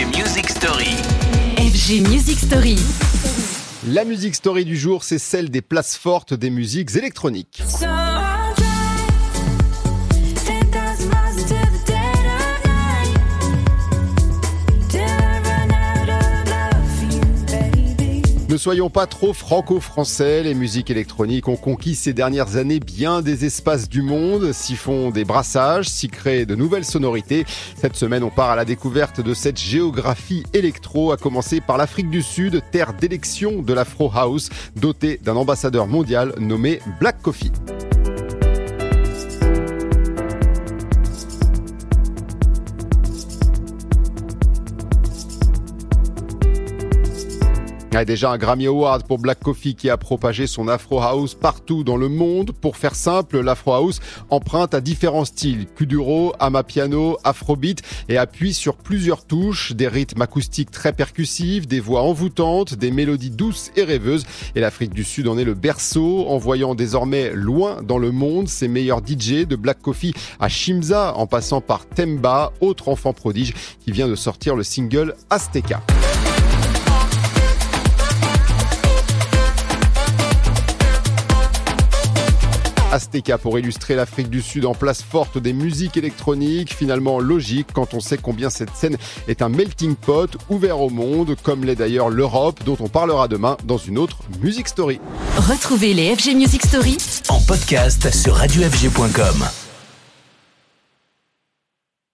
FG Music Story. FG Music Story. La musique story du jour, c'est celle des places fortes des musiques électroniques. So Ne soyons pas trop franco-français, les musiques électroniques ont conquis ces dernières années bien des espaces du monde, s'y font des brassages, s'y créent de nouvelles sonorités. Cette semaine, on part à la découverte de cette géographie électro, à commencer par l'Afrique du Sud, terre d'élection de l'Afro House, dotée d'un ambassadeur mondial nommé Black Coffee. Ah, déjà un Grammy Award pour Black Coffee qui a propagé son Afro House partout dans le monde. Pour faire simple, l'Afro House emprunte à différents styles, Kuduro, Amapiano, Afrobeat et appuie sur plusieurs touches, des rythmes acoustiques très percussifs, des voix envoûtantes, des mélodies douces et rêveuses. Et l'Afrique du Sud en est le berceau, envoyant désormais loin dans le monde ses meilleurs DJ de Black Coffee à Shimza en passant par Temba, autre enfant prodige qui vient de sortir le single Azteca. Azteca pour illustrer l'Afrique du Sud en place forte des musiques électroniques, finalement logique quand on sait combien cette scène est un melting pot ouvert au monde, comme l'est d'ailleurs l'Europe, dont on parlera demain dans une autre Music Story. Retrouvez les FG Music Story En podcast sur radiofg.com.